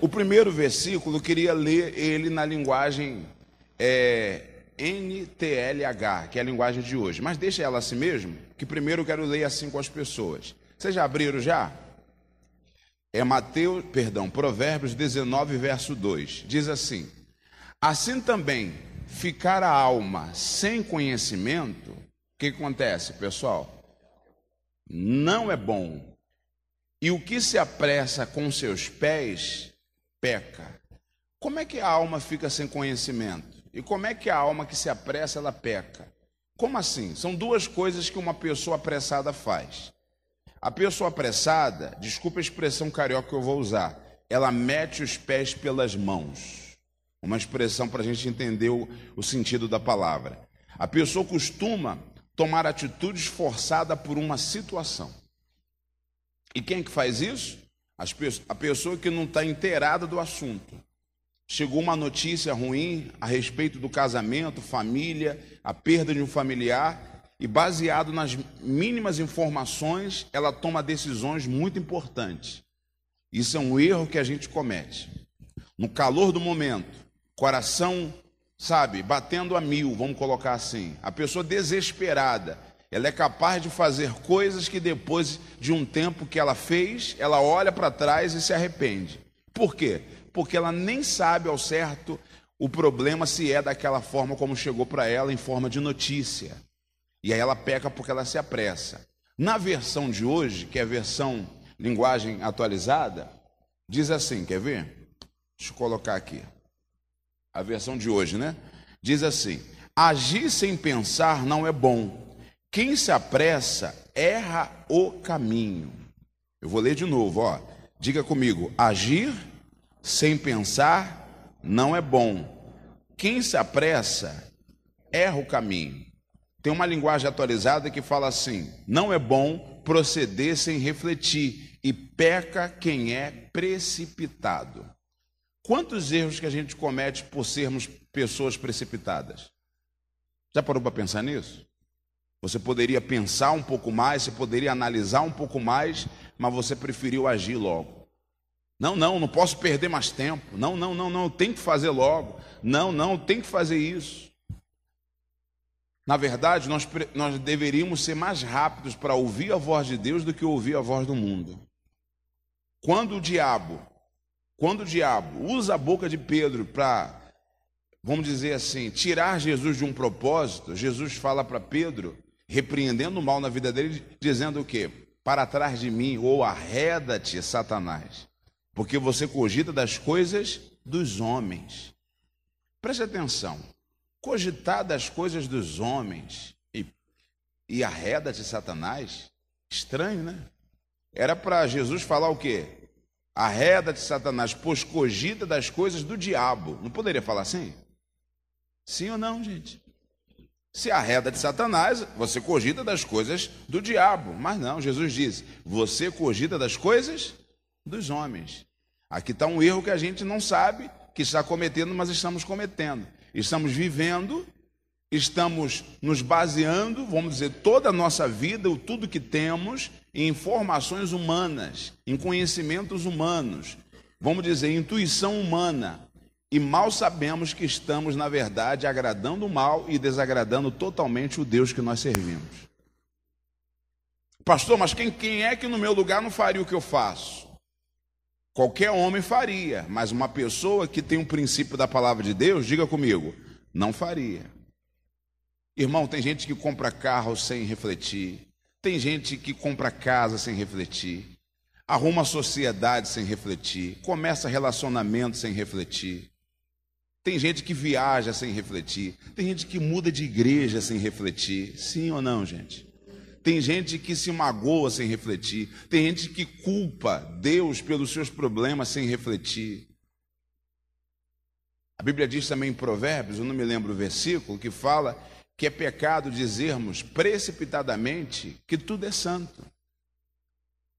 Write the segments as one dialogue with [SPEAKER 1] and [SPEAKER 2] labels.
[SPEAKER 1] o primeiro versículo, eu queria ler ele na linguagem é, NTLH, que é a linguagem de hoje. Mas deixa ela assim mesmo, que primeiro eu quero ler assim com as pessoas. Vocês já abriram já? É Mateus, perdão, Provérbios 19, verso 2. Diz assim: Assim também ficar a alma sem conhecimento, o que acontece, pessoal? Não é bom. E o que se apressa com seus pés, peca. Como é que a alma fica sem conhecimento? E como é que a alma que se apressa, ela peca? Como assim? São duas coisas que uma pessoa apressada faz. A pessoa apressada, desculpa a expressão carioca que eu vou usar, ela mete os pés pelas mãos. Uma expressão para a gente entender o, o, sentido da palavra. A pessoa costuma tomar atitudes forçada por uma situação. E quem é que faz isso? As, a pessoa que não está inteirada do assunto. Chegou uma notícia ruim a respeito do casamento, família, a perda de um familiar, e baseado nas mínimas informações, ela toma decisões muito importantes. Isso é um erro que a gente comete. No calor do momento, coração, sabe, batendo a mil, vamos colocar assim. A pessoa desesperada, ela é capaz de fazer coisas que depois de um tempo que ela fez, ela olha para trás e se arrepende. Por quê? porque ela nem sabe ao certo o problema se é daquela forma como chegou para ela em forma de notícia. E aí ela peca porque ela se apressa. Na versão de hoje, que é a versão linguagem atualizada, diz assim, quer ver? Deixa eu colocar aqui. A versão de hoje, né? Diz assim: Agir sem pensar não é bom. Quem se apressa erra o caminho. Eu vou ler de novo, ó. Diga comigo: agir sem pensar não é bom. Quem se apressa erra o caminho. Tem uma linguagem atualizada que fala assim: não é bom proceder sem refletir, e peca quem é precipitado. Quantos erros que a gente comete por sermos pessoas precipitadas? Já parou para pensar nisso? Você poderia pensar um pouco mais, você poderia analisar um pouco mais, mas você preferiu agir logo. Não, não, não posso perder mais tempo. Não, não, não, não, tem que fazer logo. Não, não, tem que fazer isso. Na verdade, nós, nós deveríamos ser mais rápidos para ouvir a voz de Deus do que ouvir a voz do mundo. Quando o diabo, quando o diabo usa a boca de Pedro para, vamos dizer assim, tirar Jesus de um propósito, Jesus fala para Pedro, repreendendo o mal na vida dele, dizendo o quê? Para trás de mim, ou arreda-te, Satanás porque você cogita das coisas dos homens. Preste atenção. Cogitar das coisas dos homens e, e arreda-te Satanás, estranho, né? Era para Jesus falar o quê? Arreda-te Satanás, pois cogita das coisas do diabo. Não poderia falar assim? Sim ou não, gente? Se arreda de Satanás, você cogita das coisas do diabo. Mas não, Jesus disse: você cogita das coisas dos homens. Aqui está um erro que a gente não sabe que está cometendo, mas estamos cometendo. Estamos vivendo, estamos nos baseando, vamos dizer, toda a nossa vida, tudo que temos, em informações humanas, em conhecimentos humanos, vamos dizer, intuição humana. E mal sabemos que estamos, na verdade, agradando o mal e desagradando totalmente o Deus que nós servimos. Pastor, mas quem, quem é que no meu lugar não faria o que eu faço? Qualquer homem faria, mas uma pessoa que tem um princípio da palavra de Deus, diga comigo, não faria. Irmão, tem gente que compra carro sem refletir, tem gente que compra casa sem refletir, arruma sociedade sem refletir, começa relacionamento sem refletir. Tem gente que viaja sem refletir, tem gente que muda de igreja sem refletir. Sim ou não, gente? Tem gente que se magoa sem refletir. Tem gente que culpa Deus pelos seus problemas sem refletir. A Bíblia diz também em Provérbios, eu não me lembro o versículo, que fala que é pecado dizermos precipitadamente que tudo é santo.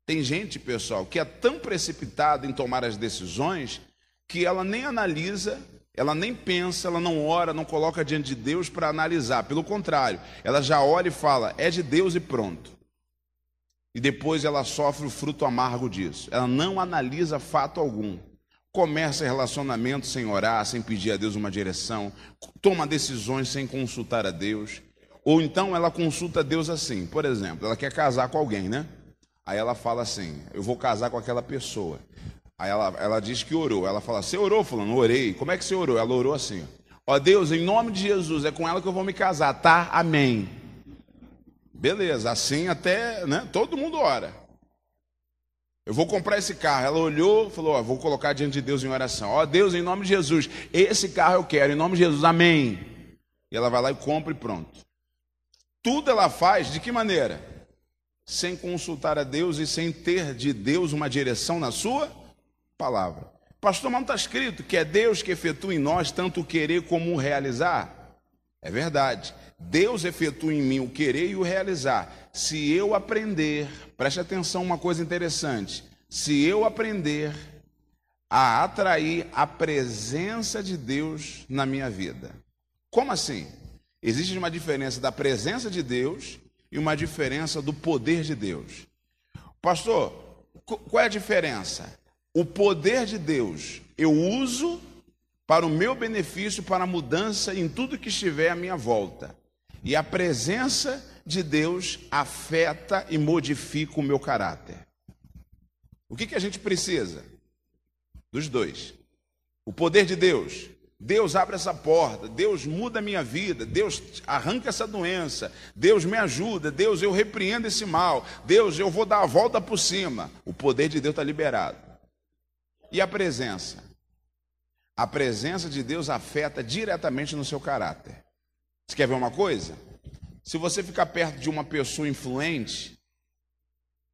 [SPEAKER 1] Tem gente, pessoal, que é tão precipitada em tomar as decisões que ela nem analisa ela nem pensa, ela não ora, não coloca diante de Deus para analisar. Pelo contrário, ela já olha e fala: é de Deus e pronto. E depois ela sofre o fruto amargo disso. Ela não analisa fato algum. começa relacionamento sem orar, sem pedir a Deus uma direção, toma decisões sem consultar a Deus. Ou então ela consulta Deus assim, por exemplo, ela quer casar com alguém, né? Aí ela fala assim: Eu vou casar com aquela pessoa. Aí ela, ela diz que orou. Ela fala: Você orou, falando? Orei. Como é que você orou? Ela orou assim: Ó Deus, em nome de Jesus, é com ela que eu vou me casar, tá? Amém. Beleza, assim até, né? Todo mundo ora. Eu vou comprar esse carro. Ela olhou, falou: vou colocar diante de Deus em oração. Ó Deus, em nome de Jesus, esse carro eu quero, em nome de Jesus, amém. E ela vai lá e compra e pronto. Tudo ela faz de que maneira? Sem consultar a Deus e sem ter de Deus uma direção na sua palavra. Pastor, mas não está escrito que é Deus que efetua em nós tanto o querer como o realizar? É verdade. Deus efetua em mim o querer e o realizar. Se eu aprender, preste atenção uma coisa interessante. Se eu aprender a atrair a presença de Deus na minha vida. Como assim? Existe uma diferença da presença de Deus e uma diferença do poder de Deus. Pastor, qual é a diferença? O poder de Deus eu uso para o meu benefício, para a mudança em tudo que estiver à minha volta. E a presença de Deus afeta e modifica o meu caráter. O que, que a gente precisa? Dos dois. O poder de Deus. Deus abre essa porta, Deus muda a minha vida, Deus arranca essa doença, Deus me ajuda, Deus eu repreendo esse mal, Deus eu vou dar a volta por cima. O poder de Deus está liberado. E a presença? A presença de Deus afeta diretamente no seu caráter. Você quer ver uma coisa? Se você ficar perto de uma pessoa influente,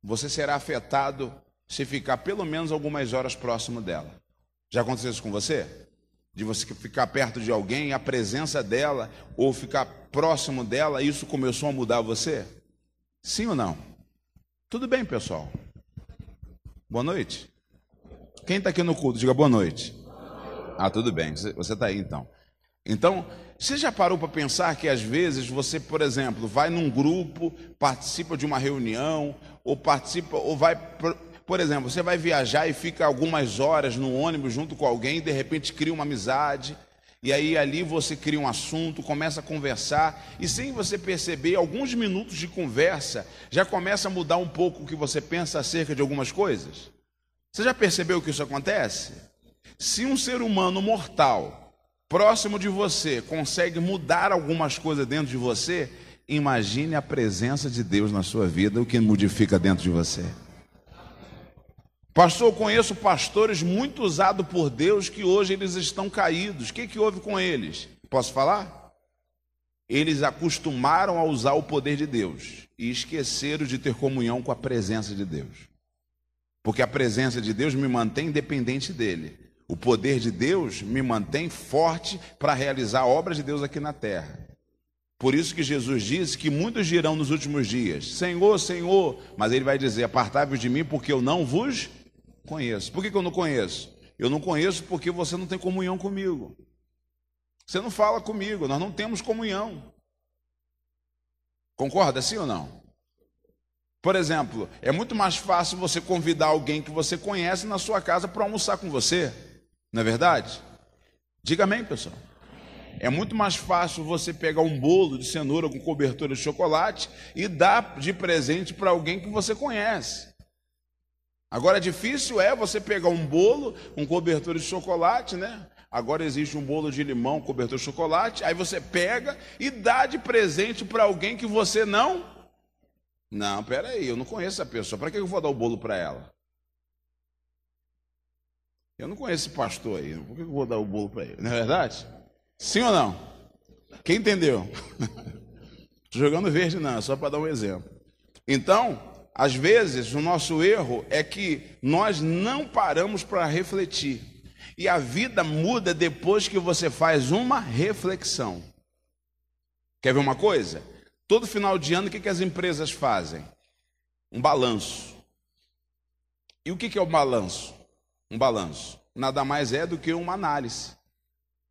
[SPEAKER 1] você será afetado se ficar pelo menos algumas horas próximo dela. Já aconteceu isso com você? De você ficar perto de alguém, a presença dela, ou ficar próximo dela, isso começou a mudar você? Sim ou não? Tudo bem, pessoal? Boa noite. Quem está aqui no culto, diga boa noite. Ah, tudo bem, você está aí então. Então, você já parou para pensar que às vezes você, por exemplo, vai num grupo, participa de uma reunião, ou participa, ou vai, por, exemplo, você vai viajar e fica algumas horas no ônibus junto com alguém, e de repente cria uma amizade, e aí ali você cria um assunto, começa a conversar, e sem você perceber, alguns minutos de conversa já começa a mudar um pouco o que você pensa acerca de algumas coisas. Você já percebeu que isso acontece? Se um ser humano mortal próximo de você consegue mudar algumas coisas dentro de você, imagine a presença de Deus na sua vida, o que modifica dentro de você. Pastor, eu conheço pastores muito usados por Deus que hoje eles estão caídos. O que, que houve com eles? Posso falar? Eles acostumaram a usar o poder de Deus e esqueceram de ter comunhão com a presença de Deus. Porque a presença de Deus me mantém independente dele. O poder de Deus me mantém forte para realizar a obra de Deus aqui na terra. Por isso que Jesus disse que muitos dirão nos últimos dias: Senhor, Senhor, mas ele vai dizer: Apartai-vos de mim, porque eu não vos conheço. Por que, que eu não conheço? Eu não conheço porque você não tem comunhão comigo. Você não fala comigo, nós não temos comunhão. Concorda sim ou não? Por exemplo, é muito mais fácil você convidar alguém que você conhece na sua casa para almoçar com você. Não é verdade? Diga amém, pessoal. É muito mais fácil você pegar um bolo de cenoura com cobertura de chocolate e dar de presente para alguém que você conhece. Agora, difícil é você pegar um bolo com cobertura de chocolate, né? Agora existe um bolo de limão, cobertura de chocolate. Aí você pega e dá de presente para alguém que você não. Não, peraí, eu não conheço essa pessoa. Para que eu vou dar o bolo para ela? Eu não conheço esse pastor aí, por que eu vou dar o bolo para ele? Não é verdade? Sim ou não? Quem entendeu? Jogando verde, não, só para dar um exemplo. Então, às vezes, o nosso erro é que nós não paramos para refletir. E a vida muda depois que você faz uma reflexão. Quer ver uma coisa? Todo final de ano, o que, que as empresas fazem? Um balanço. E o que, que é o balanço? um balanço. Nada mais é do que uma análise.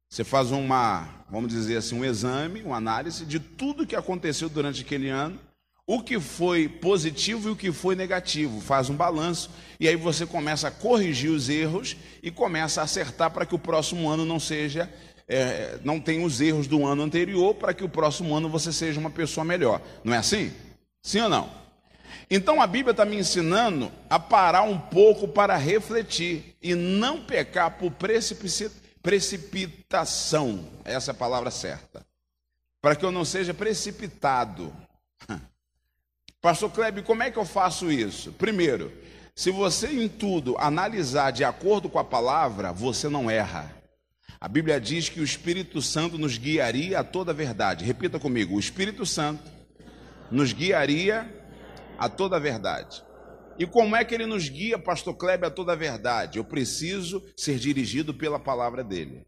[SPEAKER 1] Você faz uma, vamos dizer assim, um exame, uma análise de tudo que aconteceu durante aquele ano, o que foi positivo e o que foi negativo, faz um balanço e aí você começa a corrigir os erros e começa a acertar para que o próximo ano não seja, é, não tenha os erros do ano anterior, para que o próximo ano você seja uma pessoa melhor. Não é assim? Sim ou não? Então a Bíblia está me ensinando a parar um pouco para refletir e não pecar por precipitação, essa é a palavra certa, para que eu não seja precipitado. Pastor Kleber, como é que eu faço isso? Primeiro, se você em tudo analisar de acordo com a palavra, você não erra. A Bíblia diz que o Espírito Santo nos guiaria a toda a verdade. Repita comigo: o Espírito Santo nos guiaria a toda a verdade. E como é que ele nos guia, Pastor Kleber, a toda a verdade? Eu preciso ser dirigido pela palavra dele.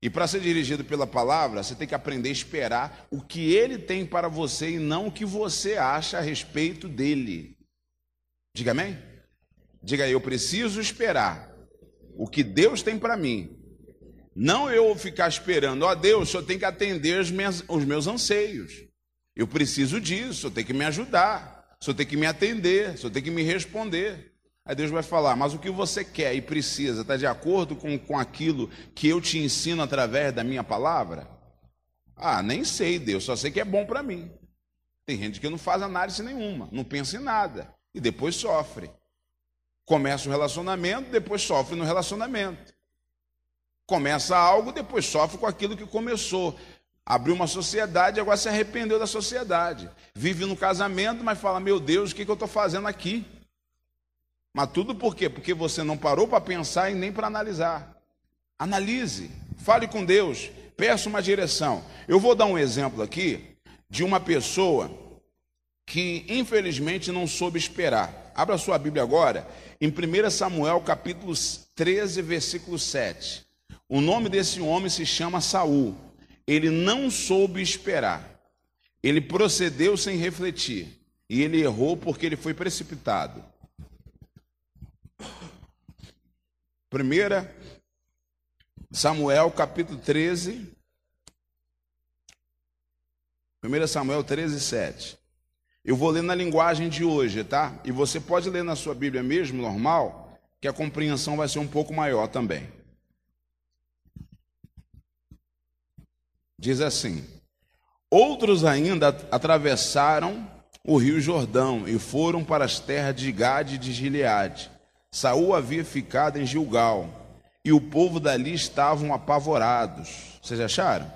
[SPEAKER 1] E para ser dirigido pela palavra, você tem que aprender a esperar o que ele tem para você e não o que você acha a respeito dele. Diga amém? Diga aí, eu preciso esperar o que Deus tem para mim. Não eu ficar esperando, ó oh, Deus, o senhor tem que atender os meus, os meus anseios. Eu preciso disso, o senhor tem que me ajudar, o senhor tem que me atender, o senhor tem que me responder. Aí Deus vai falar, mas o que você quer e precisa está de acordo com, com aquilo que eu te ensino através da minha palavra? Ah, nem sei, Deus, só sei que é bom para mim. Tem gente que não faz análise nenhuma, não pensa em nada e depois sofre. Começa o relacionamento, depois sofre no relacionamento. Começa algo, depois sofre com aquilo que começou. Abriu uma sociedade, agora se arrependeu da sociedade. Vive no casamento, mas fala: Meu Deus, o que, que eu estou fazendo aqui? Mas tudo por quê? Porque você não parou para pensar e nem para analisar. Analise, fale com Deus, peça uma direção. Eu vou dar um exemplo aqui de uma pessoa que infelizmente não soube esperar. Abra sua Bíblia agora, em 1 Samuel capítulo 13, versículo 7. O nome desse homem se chama Saul. Ele não soube esperar. Ele procedeu sem refletir. E ele errou porque ele foi precipitado. Primeira Samuel capítulo 13. 1 Samuel 13, 7. Eu vou ler na linguagem de hoje, tá? E você pode ler na sua Bíblia mesmo, normal, que a compreensão vai ser um pouco maior também. Diz assim: Outros ainda atravessaram o rio Jordão e foram para as terras de Gade e de Gileade Saul havia ficado em Gilgal, e o povo dali estavam apavorados. Vocês acharam?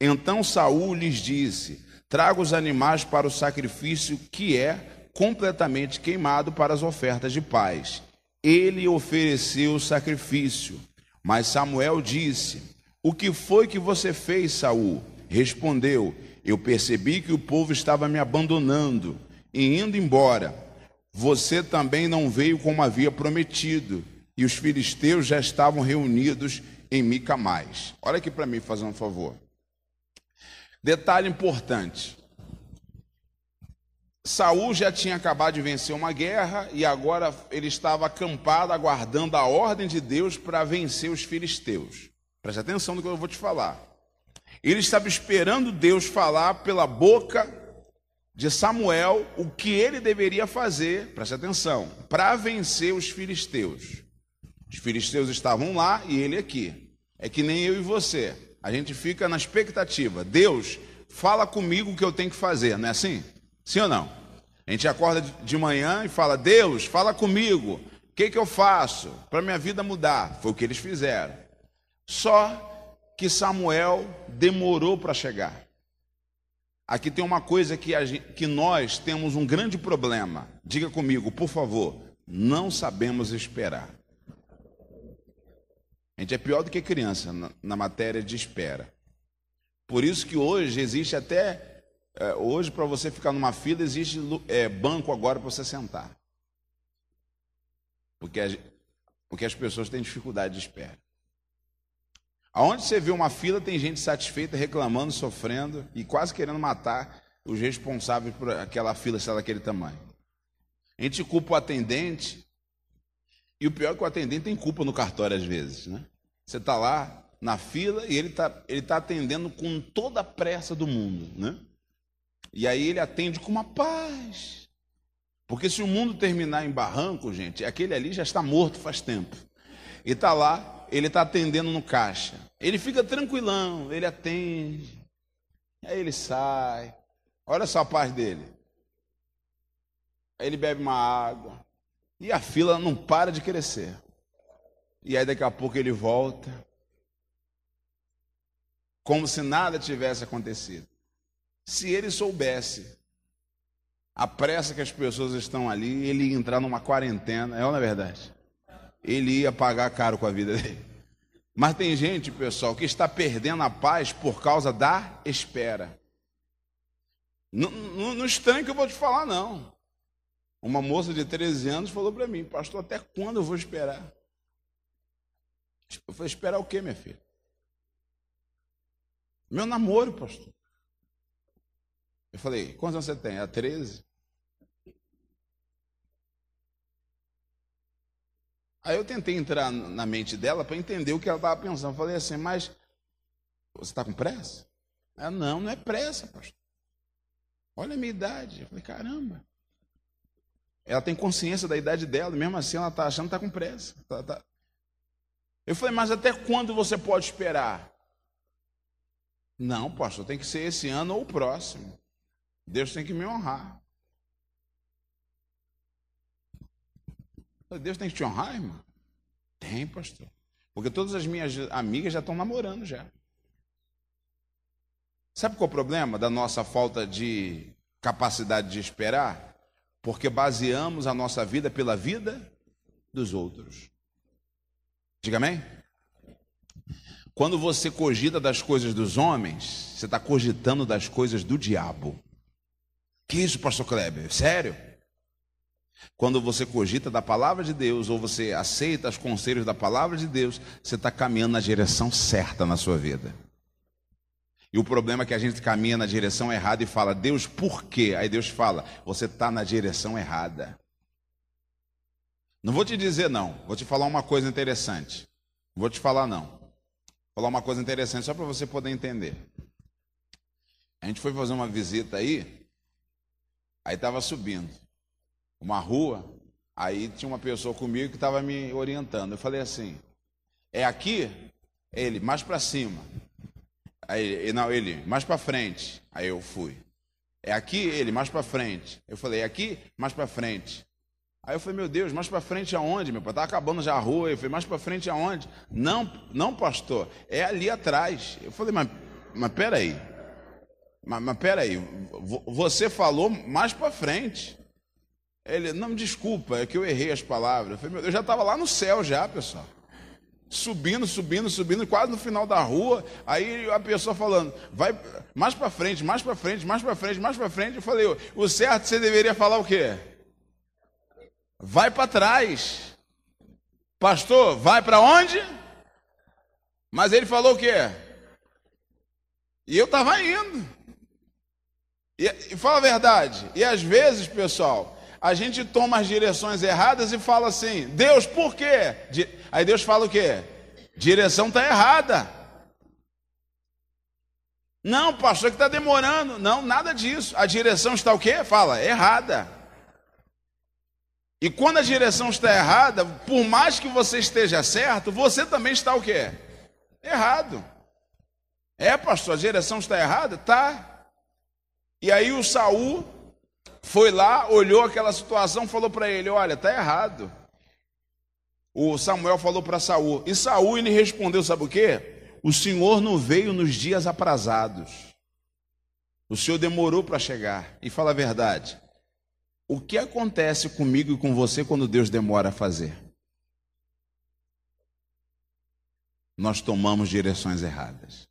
[SPEAKER 1] Então Saul lhes disse: Traga os animais para o sacrifício que é completamente queimado para as ofertas de paz. Ele ofereceu o sacrifício. Mas Samuel disse: O que foi que você fez, Saul? Respondeu: Eu percebi que o povo estava me abandonando e indo embora. Você também não veio como havia prometido, e os filisteus já estavam reunidos em Micamais. Olha aqui para mim, fazendo um favor. Detalhe importante. Saul já tinha acabado de vencer uma guerra e agora ele estava acampado aguardando a ordem de Deus para vencer os filisteus. Preste atenção no que eu vou te falar. Ele estava esperando Deus falar pela boca de Samuel o que ele deveria fazer, preste atenção, para vencer os filisteus. Os filisteus estavam lá e ele aqui. É que nem eu e você. A gente fica na expectativa. Deus, fala comigo o que eu tenho que fazer, não é assim? Sim ou não? A gente acorda de manhã e fala: Deus, fala comigo. O que, que eu faço para minha vida mudar? Foi o que eles fizeram. Só que Samuel demorou para chegar. Aqui tem uma coisa que, gente, que nós temos um grande problema. Diga comigo, por favor. Não sabemos esperar. A gente é pior do que criança na, na matéria de espera. Por isso que hoje existe até. É, hoje, para você ficar numa fila, existe é, banco agora para você sentar. Porque, a, porque as pessoas têm dificuldade de espera. Aonde você vê uma fila, tem gente satisfeita, reclamando, sofrendo e quase querendo matar os responsáveis por aquela fila estar daquele tamanho. A gente culpa o atendente, e o pior é que o atendente tem culpa no cartório às vezes, né? Você está lá na fila e ele está ele tá atendendo com toda a pressa do mundo, né? E aí ele atende com uma paz. Porque se o mundo terminar em barranco, gente, aquele ali já está morto faz tempo. E está lá, ele está atendendo no caixa. Ele fica tranquilão, ele atende. Aí ele sai. Olha só a paz dele. Aí ele bebe uma água. E a fila não para de crescer. E aí daqui a pouco ele volta. Como se nada tivesse acontecido. Se ele soubesse a pressa que as pessoas estão ali, ele ia entrar numa quarentena, é ou não é verdade? Ele ia pagar caro com a vida dele. Mas tem gente, pessoal, que está perdendo a paz por causa da espera. No, no estranho que eu vou te falar, não. Uma moça de 13 anos falou para mim, pastor, até quando eu vou esperar? Eu falei, esperar o quê, minha filha? Meu namoro, pastor. Eu falei, quantos anos você tem? A 13? Aí eu tentei entrar na mente dela para entender o que ela estava pensando. Falei assim, mas você está com pressa? Ela, não, não é pressa, pastor. Olha a minha idade. Eu falei, caramba. Ela tem consciência da idade dela, mesmo assim ela está achando que está com pressa. Tá, tá. Eu falei, mas até quando você pode esperar? Não, pastor, tem que ser esse ano ou o próximo. Deus tem que me honrar. Deus tem que te honrar, irmão? Tem, pastor. Porque todas as minhas amigas já estão namorando já. Sabe qual é o problema da nossa falta de capacidade de esperar? Porque baseamos a nossa vida pela vida dos outros. Diga amém? Quando você cogita das coisas dos homens, você está cogitando das coisas do diabo. Que isso, pastor Kleber? Sério? Quando você cogita da palavra de Deus ou você aceita os conselhos da palavra de Deus, você está caminhando na direção certa na sua vida. E o problema é que a gente caminha na direção errada e fala, Deus, por quê? Aí Deus fala, você está na direção errada. Não vou te dizer não, vou te falar uma coisa interessante. Vou te falar não. Vou falar uma coisa interessante só para você poder entender. A gente foi fazer uma visita aí, aí estava subindo uma rua, aí tinha uma pessoa comigo que estava me orientando. Eu falei assim: é aqui? Ele, mais para cima. Aí, não, ele, mais para frente. Aí eu fui. É aqui? Ele, mais para frente. Eu falei, é aqui? Mais para frente. Aí eu falei, meu Deus, mais para frente aonde? Meu pai estava acabando já a rua. Eu falei, mais para frente aonde? Não, não, pastor, é ali atrás. Eu falei, mas, mas peraí. Mas, mas peraí, você falou mais para frente. Ele, não, desculpa, é que eu errei as palavras. Eu, falei, meu, eu já estava lá no céu já, pessoal. Subindo, subindo, subindo, quase no final da rua. Aí a pessoa falando, vai mais para frente, mais para frente, mais para frente, mais para frente. Eu falei, o certo você deveria falar o quê? Vai para trás. Pastor, vai para onde? Mas ele falou o quê? E eu estava indo. E, e fala a verdade. E às vezes, pessoal, a gente toma as direções erradas e fala assim: Deus, por quê? Aí Deus fala o quê? Direção está errada. Não, pastor, que está demorando. Não, nada disso. A direção está o quê? Fala, errada. E quando a direção está errada, por mais que você esteja certo, você também está o quê? Errado. É, pastor, a direção está errada? Tá. E aí o Saul foi lá, olhou aquela situação, falou para ele: Olha, está errado. O Samuel falou para Saul, e Saul ele respondeu: Sabe o que? O Senhor não veio nos dias aprazados. O Senhor demorou para chegar. E fala a verdade. O que acontece comigo e com você quando Deus demora a fazer? Nós tomamos direções erradas.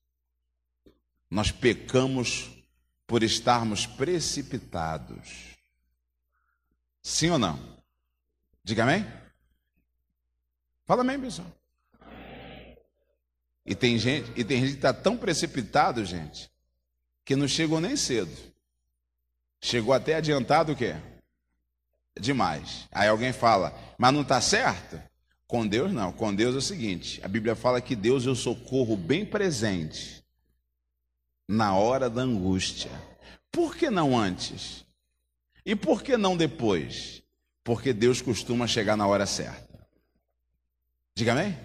[SPEAKER 1] Nós pecamos por estarmos precipitados. Sim ou não? Diga amém? Fala amém, pessoal. E tem gente, e tem gente que está tão precipitado, gente, que não chegou nem cedo. Chegou até adiantado o quê? Demais. Aí alguém fala, mas não está certo? Com Deus não. Com Deus é o seguinte: a Bíblia fala que Deus é o socorro bem presente na hora da angústia. Por que não antes? E por que não depois? Porque Deus costuma chegar na hora certa. Diga amém?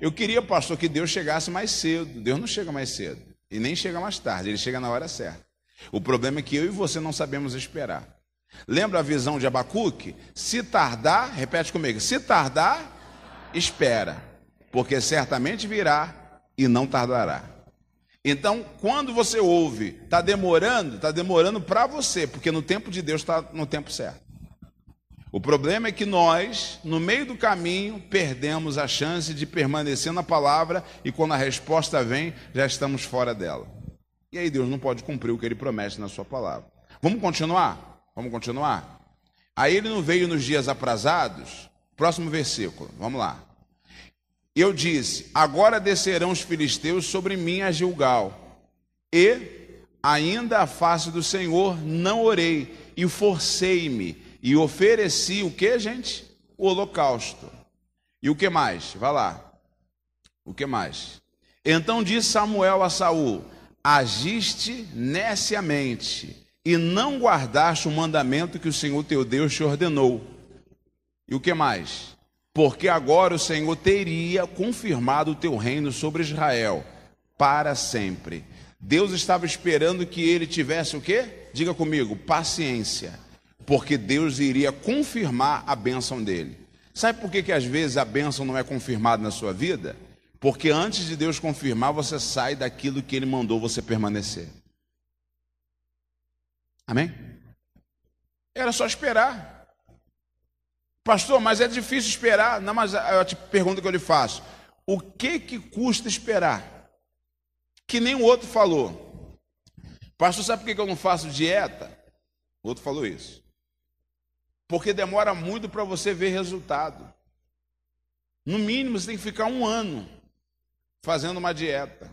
[SPEAKER 1] Eu queria, pastor, que Deus chegasse mais cedo. Deus não chega mais cedo. E nem chega mais tarde, ele chega na hora certa. O problema é que eu e você não sabemos esperar. Lembra a visão de Abacuque? Se tardar, repete comigo, se tardar, espera, porque certamente virá e não tardará. Então, quando você ouve, está demorando, está demorando para você, porque no tempo de Deus está no tempo certo. O problema é que nós, no meio do caminho, perdemos a chance de permanecer na palavra e quando a resposta vem, já estamos fora dela. E aí Deus não pode cumprir o que ele promete na sua palavra. Vamos continuar? Vamos continuar? Aí ele não veio nos dias aprazados. Próximo versículo, vamos lá. Eu disse: Agora descerão os filisteus sobre mim a Gilgal. E ainda a face do Senhor não orei, e forcei-me, e ofereci o que, gente? O holocausto. E o que mais? Vá lá. O que mais? Então disse Samuel a Saul: Agiste neciamente, e não guardaste o mandamento que o Senhor teu Deus te ordenou. E o que mais? Porque agora o Senhor teria confirmado o teu reino sobre Israel para sempre. Deus estava esperando que ele tivesse o quê? Diga comigo, paciência, porque Deus iria confirmar a bênção dele. Sabe por que, que às vezes a bênção não é confirmada na sua vida? Porque antes de Deus confirmar, você sai daquilo que ele mandou você permanecer. Amém? Era só esperar. Pastor, mas é difícil esperar. Não, mas a pergunta que eu lhe faço: o que que custa esperar? Que nem o outro falou. Pastor, sabe por que eu não faço dieta? O outro falou isso. Porque demora muito para você ver resultado. No mínimo, você tem que ficar um ano fazendo uma dieta.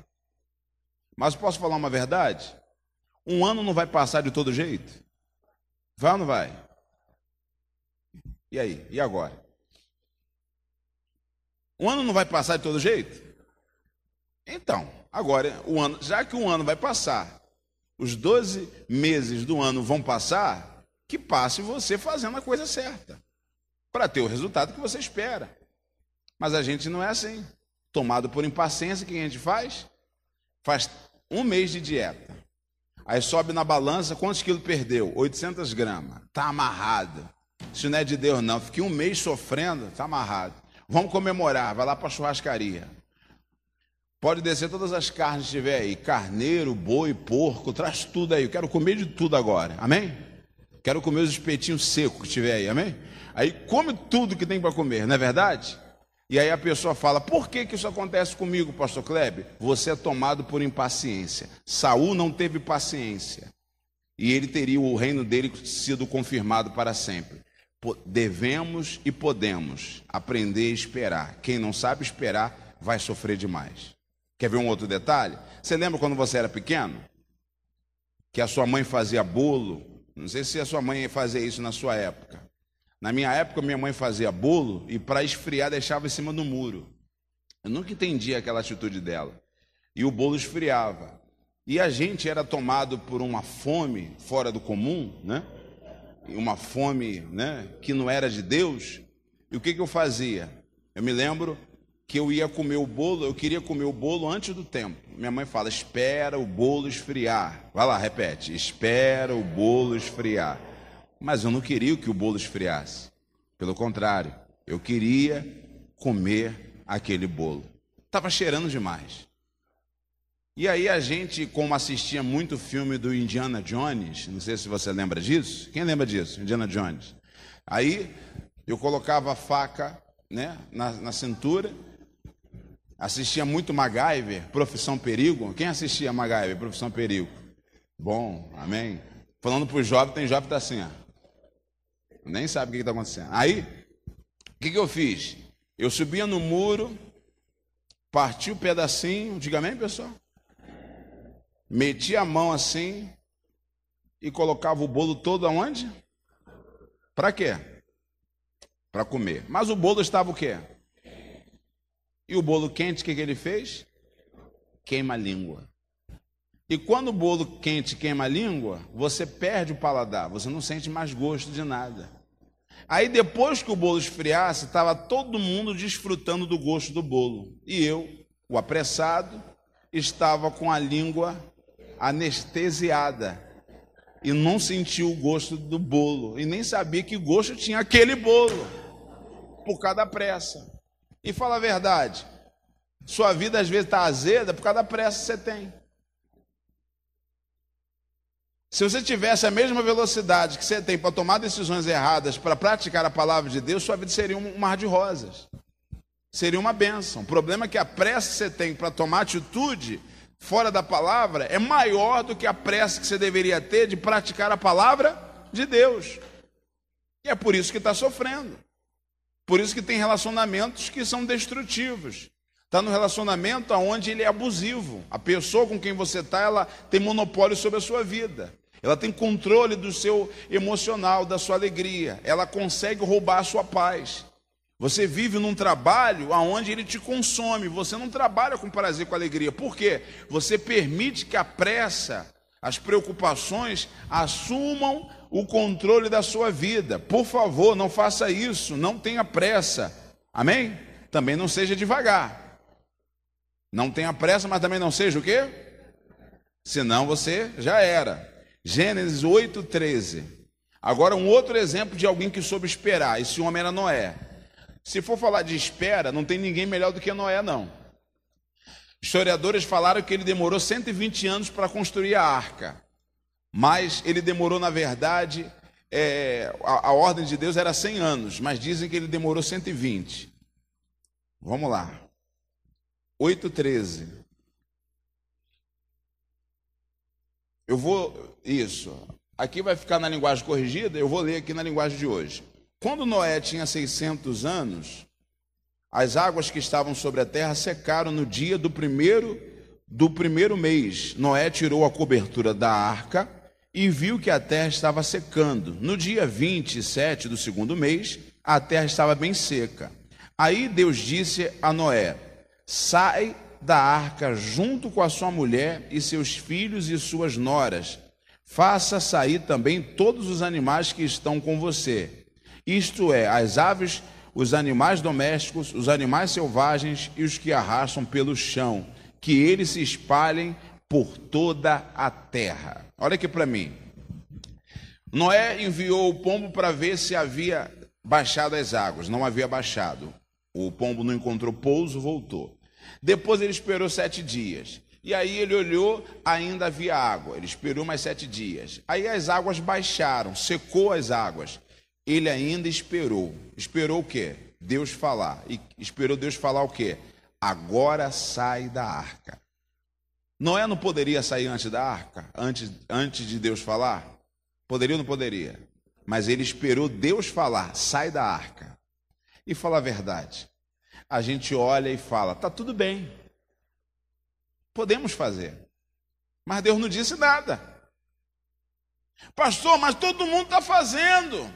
[SPEAKER 1] Mas posso falar uma verdade? Um ano não vai passar de todo jeito? Vai ou não vai? E aí? E agora? O ano não vai passar de todo jeito? Então, agora, o ano, já que um ano vai passar, os 12 meses do ano vão passar, que passe você fazendo a coisa certa, para ter o resultado que você espera. Mas a gente não é assim. Tomado por impaciência, o que a gente faz? Faz um mês de dieta. Aí sobe na balança, quantos quilos perdeu? 800 gramas. Está amarrado. Isso não é de Deus, não. Fiquei um mês sofrendo, está amarrado. Vamos comemorar, vai lá para a churrascaria. Pode descer todas as carnes que tiver aí: carneiro, boi, porco, traz tudo aí. Eu quero comer de tudo agora, amém? Quero comer os espetinhos secos que tiver aí, amém? Aí come tudo que tem para comer, não é verdade? E aí a pessoa fala: por que, que isso acontece comigo, pastor Kleber? Você é tomado por impaciência. Saul não teve paciência. E ele teria o reino dele sido confirmado para sempre devemos e podemos aprender a esperar. Quem não sabe esperar vai sofrer demais. Quer ver um outro detalhe? Você lembra quando você era pequeno? Que a sua mãe fazia bolo? Não sei se a sua mãe fazia isso na sua época. Na minha época, minha mãe fazia bolo e para esfriar deixava em cima do muro. Eu nunca entendi aquela atitude dela. E o bolo esfriava. E a gente era tomado por uma fome fora do comum, né? Uma fome né, que não era de Deus, e o que, que eu fazia? Eu me lembro que eu ia comer o bolo, eu queria comer o bolo antes do tempo. Minha mãe fala: espera o bolo esfriar. Vai lá, repete: espera o bolo esfriar. Mas eu não queria que o bolo esfriasse. Pelo contrário, eu queria comer aquele bolo. Estava cheirando demais. E aí a gente, como assistia muito filme do Indiana Jones, não sei se você lembra disso. Quem lembra disso? Indiana Jones. Aí eu colocava a faca né, na, na cintura, assistia muito MacGyver, Profissão Perigo. Quem assistia MacGyver, Profissão Perigo? Bom, amém. Falando para o jovem, tem jovem que está assim, ó. Nem sabe o que está acontecendo. Aí, o que, que eu fiz? Eu subia no muro, parti o um pedacinho, diga amém, pessoal? Metia a mão assim e colocava o bolo todo aonde? Para quê? Para comer. Mas o bolo estava o quê? E o bolo quente, o que, que ele fez? Queima a língua. E quando o bolo quente queima a língua, você perde o paladar, você não sente mais gosto de nada. Aí depois que o bolo esfriasse, estava todo mundo desfrutando do gosto do bolo. E eu, o apressado, estava com a língua anestesiada e não sentia o gosto do bolo e nem sabia que gosto tinha aquele bolo por causa da pressa. E fala a verdade, sua vida às vezes está azeda por causa da pressa que você tem. Se você tivesse a mesma velocidade que você tem para tomar decisões erradas, para praticar a palavra de Deus, sua vida seria um mar de rosas. Seria uma bênção. O problema é que a pressa que você tem para tomar atitude fora da palavra é maior do que a pressa que você deveria ter de praticar a palavra de Deus. E é por isso que está sofrendo. Por isso que tem relacionamentos que são destrutivos. Está no relacionamento onde ele é abusivo. A pessoa com quem você está, ela tem monopólio sobre a sua vida. Ela tem controle do seu emocional, da sua alegria. Ela consegue roubar a sua paz. Você vive num trabalho aonde ele te consome. Você não trabalha com prazer, com alegria. Por quê? Você permite que a pressa, as preocupações assumam o controle da sua vida. Por favor, não faça isso. Não tenha pressa. Amém? Também não seja devagar. Não tenha pressa, mas também não seja o quê? Senão você já era. Gênesis 8, 13. Agora, um outro exemplo de alguém que soube esperar. Esse homem era Noé. Se for falar de espera, não tem ninguém melhor do que Noé, não. Historiadores falaram que ele demorou 120 anos para construir a arca. Mas ele demorou, na verdade, é, a, a ordem de Deus era 100 anos, mas dizem que ele demorou 120. Vamos lá. 8,13. Eu vou. Isso. Aqui vai ficar na linguagem corrigida, eu vou ler aqui na linguagem de hoje. Quando Noé tinha 600 anos, as águas que estavam sobre a terra secaram no dia do primeiro do primeiro mês. Noé tirou a cobertura da arca e viu que a terra estava secando. No dia 27 do segundo mês, a terra estava bem seca. Aí Deus disse a Noé: Sai da arca junto com a sua mulher e seus filhos e suas noras. Faça sair também todos os animais que estão com você, isto é, as aves, os animais domésticos, os animais selvagens e os que arrastam pelo chão, que eles se espalhem por toda a terra. Olha aqui para mim. Noé enviou o pombo para ver se havia baixado as águas. Não havia baixado. O pombo não encontrou pouso, voltou. Depois ele esperou sete dias. E aí ele olhou, ainda havia água. Ele esperou mais sete dias. Aí as águas baixaram, secou as águas. Ele ainda esperou. Esperou o quê? Deus falar. E esperou Deus falar o quê? Agora sai da arca. Noé não poderia sair antes da arca? Antes, antes de Deus falar? Poderia ou não poderia? Mas ele esperou Deus falar, sai da arca. E fala a verdade a gente olha e fala: tá tudo bem, podemos fazer. Mas Deus não disse nada. Pastor, mas todo mundo está fazendo.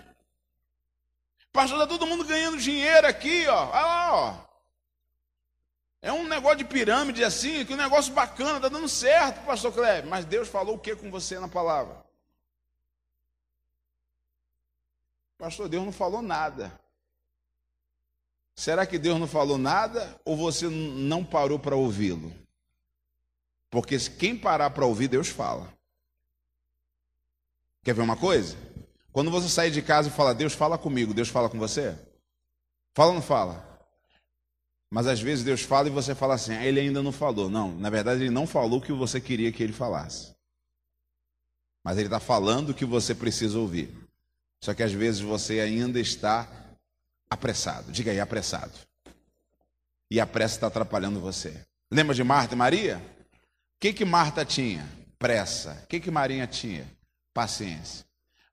[SPEAKER 1] Pastor, está todo mundo ganhando dinheiro aqui, ó. Olha lá, ó. É um negócio de pirâmide assim, que um negócio bacana, está dando certo, pastor Kleber. Mas Deus falou o que com você na palavra? Pastor, Deus não falou nada. Será que Deus não falou nada ou você não parou para ouvi-lo? Porque quem parar para ouvir, Deus fala. Quer ver uma coisa? Quando você sai de casa e fala, Deus fala comigo, Deus fala com você? Fala ou não fala? Mas às vezes Deus fala e você fala assim, ele ainda não falou. Não, na verdade ele não falou o que você queria que ele falasse. Mas ele está falando o que você precisa ouvir. Só que às vezes você ainda está apressado. Diga aí, apressado. E a pressa está atrapalhando você. Lembra de Marta e Maria? O que, que Marta tinha? Pressa. O que, que Maria tinha? Paciência.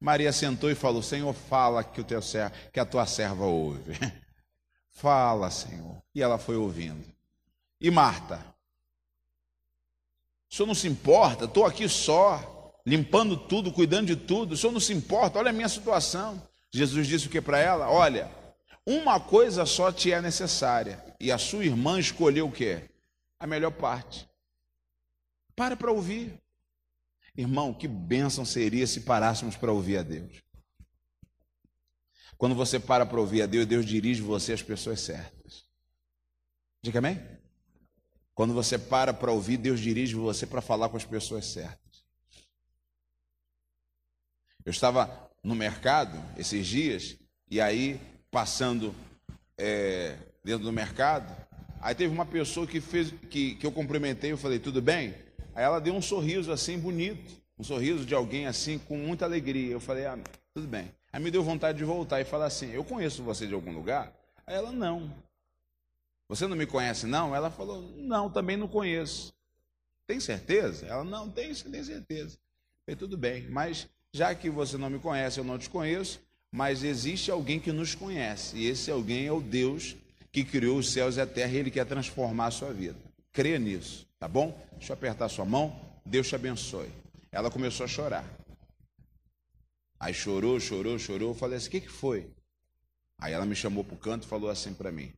[SPEAKER 1] Maria sentou e falou: Senhor, fala que, o teu que a tua serva ouve. fala, Senhor. E ela foi ouvindo. E Marta? O senhor não se importa? Estou aqui só, limpando tudo, cuidando de tudo. O senhor não se importa? Olha a minha situação. Jesus disse o que para ela? Olha, uma coisa só te é necessária. E a sua irmã escolheu o quê? A melhor parte. Para para ouvir. Irmão, que bênção seria se parássemos para ouvir a Deus. Quando você para para ouvir a Deus, Deus dirige você às pessoas certas. Diga amém? Quando você para para ouvir, Deus dirige você para falar com as pessoas certas. Eu estava no mercado esses dias, e aí, passando é, dentro do mercado, aí teve uma pessoa que fez que, que eu cumprimentei, eu falei, tudo bem? Aí ela deu um sorriso assim bonito, um sorriso de alguém assim com muita alegria. Eu falei, ah, tudo bem. Aí me deu vontade de voltar e falar assim: Eu conheço você de algum lugar? Aí ela, não. Você não me conhece, não? Ela falou: Não, também não conheço. Tem certeza? Ela, não, tem, tem certeza. Eu falei, tudo bem, mas já que você não me conhece, eu não te conheço, mas existe alguém que nos conhece, e esse alguém é o Deus que criou os céus e a terra e ele quer transformar a sua vida. Creia nisso, tá bom? Deixa eu apertar sua mão, Deus te abençoe. Ela começou a chorar. Aí chorou, chorou, chorou. Eu falei assim: o que, que foi? Aí ela me chamou para o canto e falou assim para mim: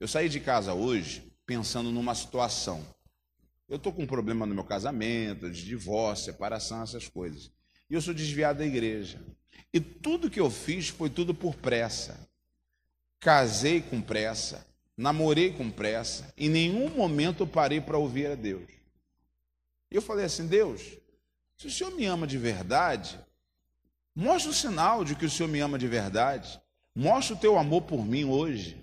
[SPEAKER 1] Eu saí de casa hoje pensando numa situação. Eu estou com um problema no meu casamento, de divórcio, separação, essas coisas. E eu sou desviado da igreja. E tudo que eu fiz foi tudo por pressa. Casei com pressa, namorei com pressa, em nenhum momento parei para ouvir a Deus. E eu falei assim: Deus, se o Senhor me ama de verdade, Mostra o sinal de que o Senhor me ama de verdade. Mostra o teu amor por mim hoje.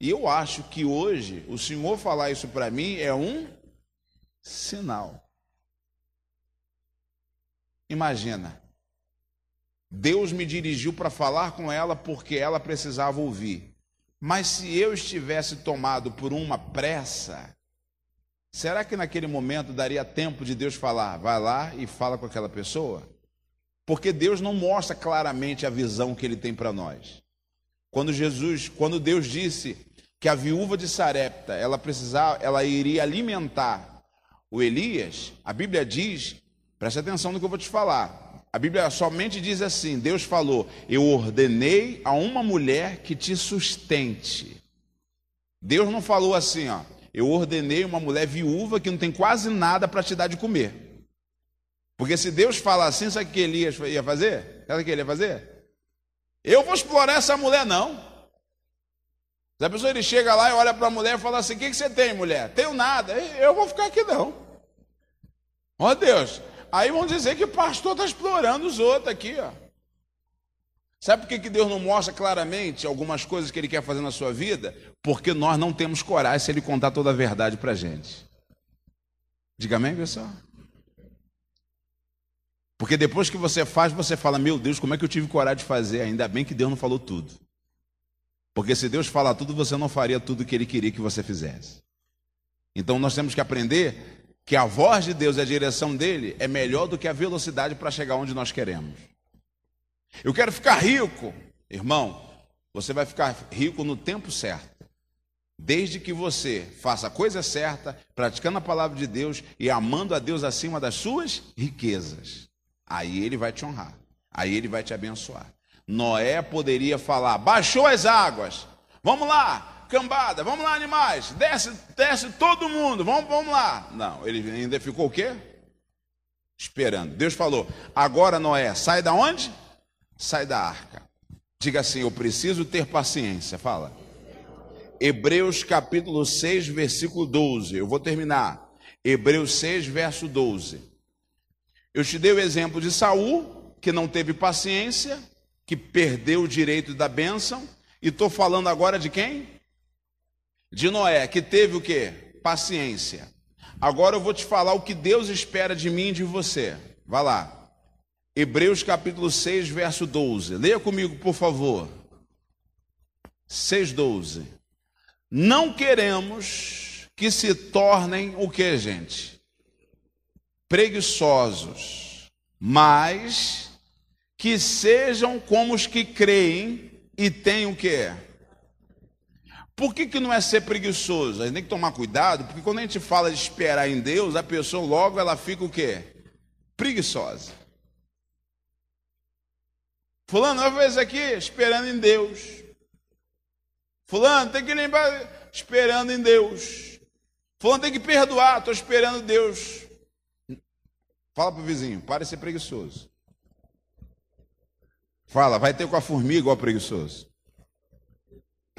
[SPEAKER 1] E eu acho que hoje o Senhor falar isso para mim é um sinal. Imagina. Deus me dirigiu para falar com ela porque ela precisava ouvir. Mas se eu estivesse tomado por uma pressa, será que naquele momento daria tempo de Deus falar? Vai lá e fala com aquela pessoa? Porque Deus não mostra claramente a visão que ele tem para nós. Quando Jesus, quando Deus disse que a viúva de Sarepta, ela precisava, ela iria alimentar o Elias, a Bíblia diz, preste atenção no que eu vou te falar. A Bíblia somente diz assim: Deus falou: Eu ordenei a uma mulher que te sustente. Deus não falou assim, ó. Eu ordenei uma mulher viúva que não tem quase nada para te dar de comer. Porque se Deus fala assim, sabe o que Elias ia fazer? Sabe o que ele ia fazer? Eu vou explorar essa mulher, não. Se a pessoa ele chega lá e olha para a mulher e fala assim: O que, que você tem, mulher? Tenho nada. Eu vou ficar aqui, não. Ó oh, Deus. Aí vão dizer que o pastor está explorando os outros aqui, ó. Sabe por que, que Deus não mostra claramente algumas coisas que Ele quer fazer na sua vida? Porque nós não temos coragem se Ele contar toda a verdade para a gente. Diga amém, pessoal? Porque depois que você faz, você fala: Meu Deus, como é que eu tive coragem de fazer? Ainda bem que Deus não falou tudo. Porque se Deus falar tudo, você não faria tudo que Ele queria que você fizesse. Então nós temos que aprender que a voz de Deus e a direção dele é melhor do que a velocidade para chegar onde nós queremos. Eu quero ficar rico, irmão. Você vai ficar rico no tempo certo. Desde que você faça a coisa certa, praticando a palavra de Deus e amando a Deus acima das suas riquezas. Aí ele vai te honrar. Aí ele vai te abençoar. Noé poderia falar: baixou as águas. Vamos lá, cambada, vamos lá, animais. Desce, desce todo mundo. Vamos, vamos lá. Não, ele ainda ficou o quê? Esperando. Deus falou: agora, Noé, sai da onde? Sai da arca. Diga assim: eu preciso ter paciência. Fala. Hebreus capítulo 6, versículo 12. Eu vou terminar. Hebreus 6, verso 12. Eu te dei o exemplo de Saul, que não teve paciência, que perdeu o direito da bênção, e estou falando agora de quem? De Noé, que teve o que? Paciência. Agora eu vou te falar o que Deus espera de mim e de você. Vá lá. Hebreus capítulo 6, verso 12. Leia comigo, por favor. 6:12. Não queremos que se tornem o que, gente? preguiçosos, mas que sejam como os que creem e têm o que Por que, que não é ser preguiçoso? A gente tem que tomar cuidado, porque quando a gente fala de esperar em Deus, a pessoa logo ela fica o quê? Preguiçosa. Fulano, vai fazer isso aqui esperando em Deus. Fulano, tem que lembrar esperando em Deus. Fulano tem que perdoar, estou esperando Deus Fala pro vizinho, para de ser preguiçoso. Fala, vai ter com a formiga igual preguiçoso.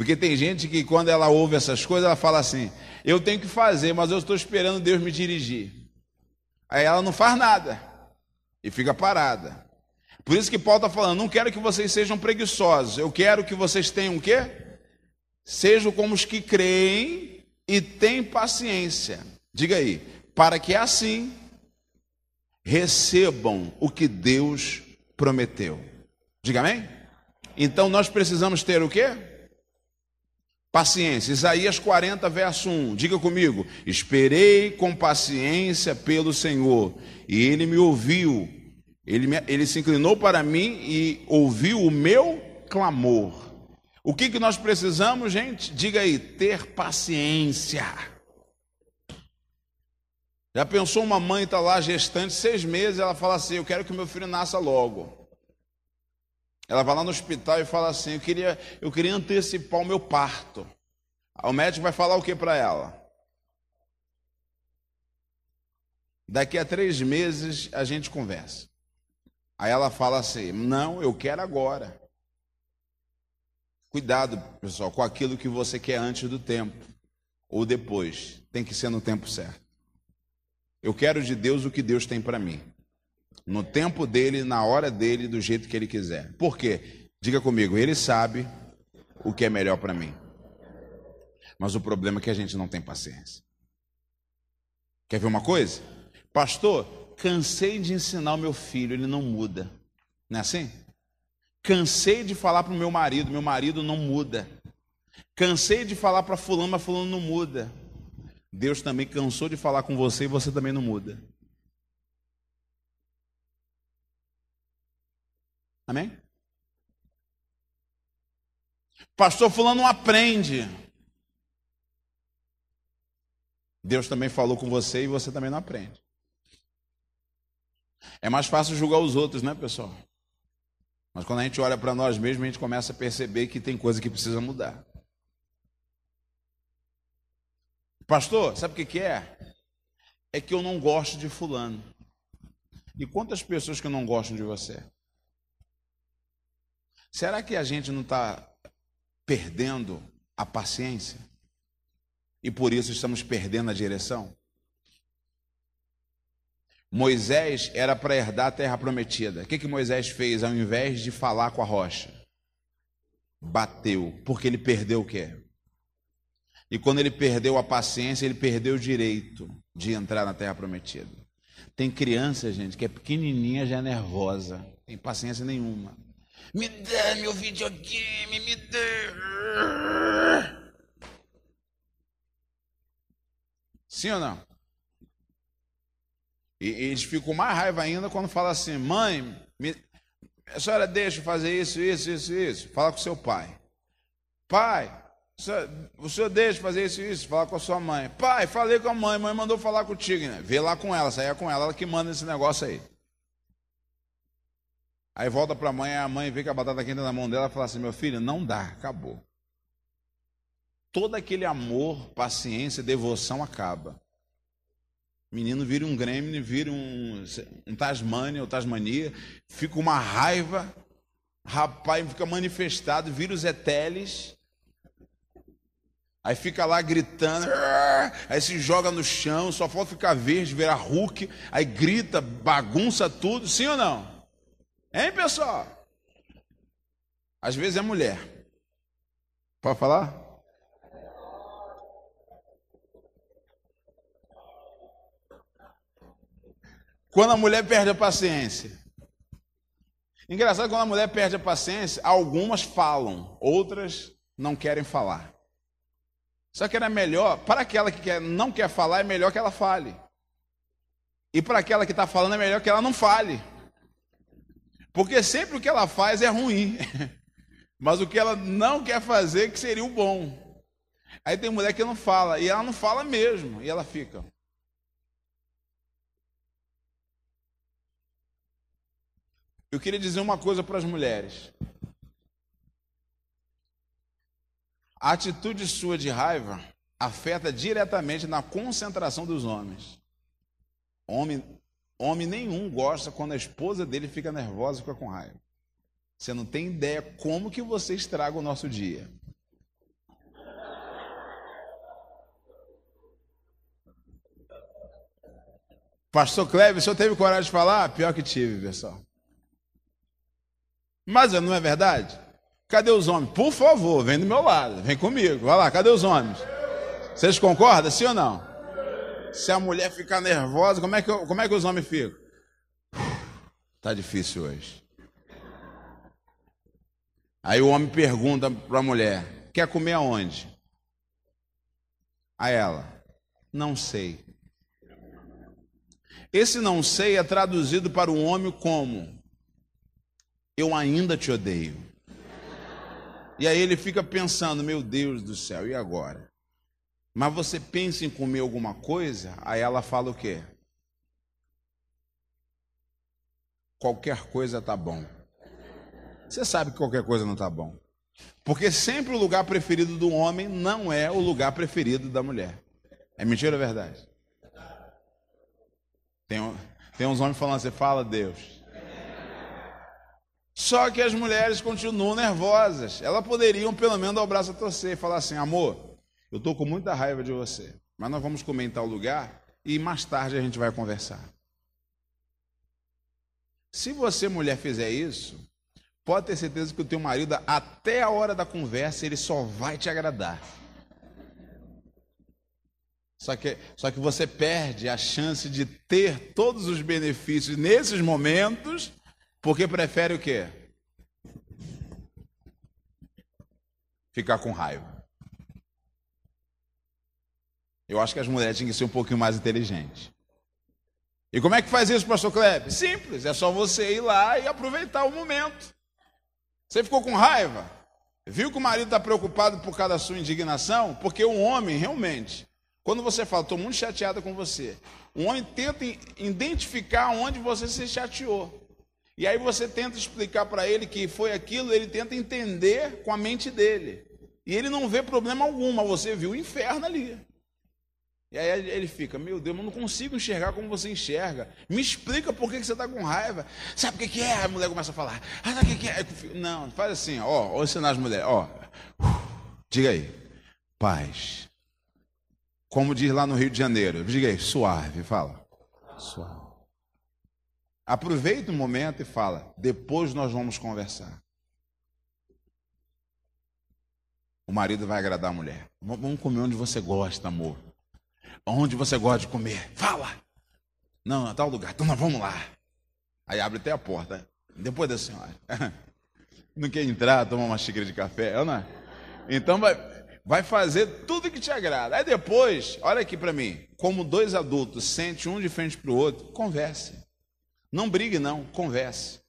[SPEAKER 1] Porque tem gente que quando ela ouve essas coisas, ela fala assim: eu tenho que fazer, mas eu estou esperando Deus me dirigir. Aí ela não faz nada e fica parada. Por isso que Paulo está falando: não quero que vocês sejam preguiçosos, eu quero que vocês tenham o quê? Sejam como os que creem e têm paciência. Diga aí, para que assim recebam o que Deus prometeu. Diga amém? Então nós precisamos ter o quê? Paciência. Isaías 40, verso 1. Diga comigo: Esperei com paciência pelo Senhor, e ele me ouviu. Ele, me, ele se inclinou para mim e ouviu o meu clamor. O que, que nós precisamos, gente? Diga aí: ter paciência. Já pensou uma mãe está lá gestante seis meses, ela fala assim: Eu quero que meu filho nasça logo. Ela vai lá no hospital e fala assim: Eu queria, eu queria antecipar o meu parto. O médico vai falar o que para ela? Daqui a três meses a gente conversa. Aí ela fala assim: Não, eu quero agora. Cuidado, pessoal, com aquilo que você quer antes do tempo ou depois. Tem que ser no tempo certo. Eu quero de Deus o que Deus tem para mim no tempo dele, na hora dele, do jeito que ele quiser. Por quê? Diga comigo, ele sabe o que é melhor para mim. Mas o problema é que a gente não tem paciência. Quer ver uma coisa? Pastor, cansei de ensinar o meu filho, ele não muda. Não é assim? Cansei de falar para o meu marido, meu marido não muda. Cansei de falar para fulano, mas fulano não muda. Deus também cansou de falar com você e você também não muda. Amém? Pastor Fulano aprende. Deus também falou com você e você também não aprende. É mais fácil julgar os outros, né, pessoal? Mas quando a gente olha para nós mesmos, a gente começa a perceber que tem coisa que precisa mudar. Pastor, sabe o que, que é? É que eu não gosto de fulano. E quantas pessoas que não gostam de você? Será que a gente não está perdendo a paciência? E por isso estamos perdendo a direção? Moisés era para herdar a terra prometida. O que, que Moisés fez ao invés de falar com a rocha? Bateu, porque ele perdeu o quê? E quando ele perdeu a paciência, ele perdeu o direito de entrar na terra prometida. Tem criança, gente, que é pequenininha, já é nervosa, tem paciência nenhuma. Me dá meu videogame, me dá. Sim ou não? E, eles ficam mais raiva ainda quando fala assim: mãe, me... a senhora deixa fazer isso, isso, isso, isso. Fala com seu pai. Pai, o senhor, deixa fazer isso, isso. Fala com a sua mãe. Pai, falei com a mãe, mãe mandou falar contigo. Né? Vê lá com ela, saia com ela, ela que manda esse negócio aí. Aí volta para a mãe, a mãe vê que a batata quente na mão dela e fala assim: meu filho, não dá, acabou. Todo aquele amor, paciência, devoção acaba. Menino vira um gremlin, vira um, um Tasmania ou Tasmania, fica uma raiva, rapaz, fica manifestado, vira os eteles. Aí fica lá gritando, aí se joga no chão, só falta ficar verde, virar Hulk, aí grita, bagunça tudo, sim ou não? Hein, pessoal? Às vezes é mulher. Pode falar? Quando a mulher perde a paciência. Engraçado, quando a mulher perde a paciência, algumas falam, outras não querem falar. Só que era melhor, para aquela que quer, não quer falar, é melhor que ela fale. E para aquela que está falando, é melhor que ela não fale. Porque sempre o que ela faz é ruim. Mas o que ela não quer fazer que seria o bom. Aí tem mulher que não fala, e ela não fala mesmo, e ela fica. Eu queria dizer uma coisa para as mulheres. A atitude sua de raiva afeta diretamente na concentração dos homens. Homem, Homem nenhum gosta quando a esposa dele fica nervosa e fica com raiva. Você não tem ideia como que você estraga o nosso dia. Pastor Cleber, o senhor teve coragem de falar? Pior que tive, pessoal. Mas não é verdade? Cadê os homens? Por favor, vem do meu lado, vem comigo. Vai lá, cadê os homens? Vocês concordam, sim ou não? Se a mulher ficar nervosa, como é que, como é que os homens ficam? Tá difícil hoje. Aí o homem pergunta para a mulher: quer comer aonde? A ela: não sei. Esse não sei é traduzido para o homem como: Eu ainda te odeio. E aí ele fica pensando: Meu Deus do céu, e agora? Mas você pensa em comer alguma coisa? Aí ela fala o quê? Qualquer coisa tá bom. Você sabe que qualquer coisa não tá bom. Porque sempre o lugar preferido do homem não é o lugar preferido da mulher. É mentira ou é verdade? Tem, tem uns homens falando assim, fala Deus. Só que as mulheres continuam nervosas. Elas poderiam pelo menos dar o braço a torcer e falar assim, amor, eu estou com muita raiva de você, mas nós vamos comer em tal lugar e mais tarde a gente vai conversar. Se você, mulher, fizer isso, pode ter certeza que o teu marido, até a hora da conversa, ele só vai te agradar. Só que, só que você perde a chance de ter todos os benefícios nesses momentos, porque prefere o quê? Ficar com raiva. Eu acho que as mulheres tinham que ser um pouquinho mais inteligentes. E como é que faz isso, pastor Kleber? Simples, é só você ir lá e aproveitar o momento. Você ficou com raiva? Viu que o marido está preocupado por causa da sua indignação? Porque o homem, realmente, quando você fala, estou muito chateada com você, o homem tenta identificar onde você se chateou. E aí você tenta explicar para ele que foi aquilo, ele tenta entender com a mente dele. E ele não vê problema algum, mas você viu o inferno ali. E aí ele fica, meu Deus, eu não consigo enxergar como você enxerga. Me explica por que você está com raiva. Sabe o que, que é? A mulher começa a falar. Ah, sabe o que, que é? Não, faz assim, ó, ó ensinar as mulheres, ó. Diga aí. Paz. Como diz lá no Rio de Janeiro. Diga aí, suave, fala. Suave. Aproveita o momento e fala. Depois nós vamos conversar. O marido vai agradar a mulher. Vamos comer onde você gosta, amor. Onde você gosta de comer? Fala. Não, a tal lugar. Então nós vamos lá. Aí abre até a porta. Depois da senhora. Não quer entrar, tomar uma xícara de café, não é? Então vai, vai fazer tudo que te agrada. Aí depois, olha aqui para mim, como dois adultos sente um de frente para o outro, converse. Não brigue não, converse.